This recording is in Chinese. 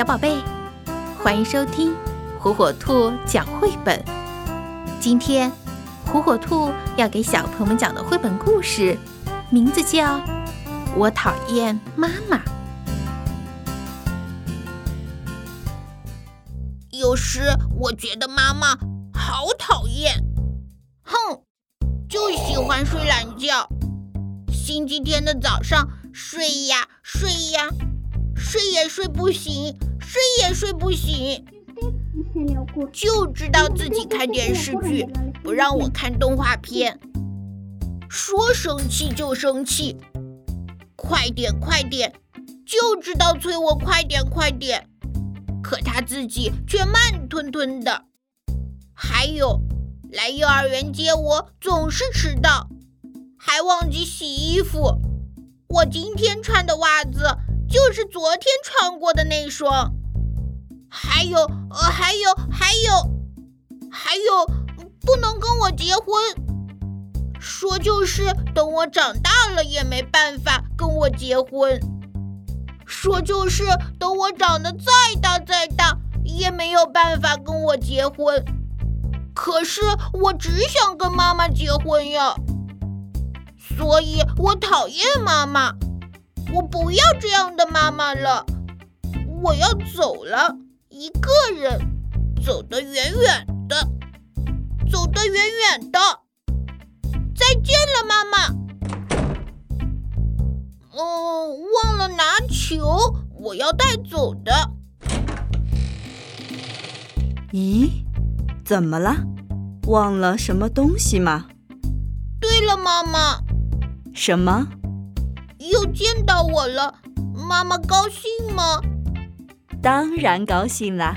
小宝贝，欢迎收听火火兔讲绘本。今天，火火兔要给小朋友们讲的绘本故事，名字叫《我讨厌妈妈》。有时我觉得妈妈好讨厌，哼，就喜欢睡懒觉。星期天的早上，睡呀睡呀。睡也睡不醒，睡也睡不醒，就知道自己看电视剧，不让我看动画片。说生气就生气，快点快点，就知道催我快点快点，可他自己却慢吞吞的。还有，来幼儿园接我总是迟到，还忘记洗衣服。我今天穿的袜子。就是昨天穿过的那双，还有，呃，还有，还有，还有，不能跟我结婚。说就是等我长大了也没办法跟我结婚。说就是等我长得再大再大也没有办法跟我结婚。可是我只想跟妈妈结婚呀，所以我讨厌妈妈。我不要这样的妈妈了，我要走了，一个人走得远远的，走得远远的。再见了，妈妈。哦，忘了拿球，我要带走的。咦，怎么了？忘了什么东西吗？对了，妈妈。什么？又见到我了，妈妈高兴吗？当然高兴啦。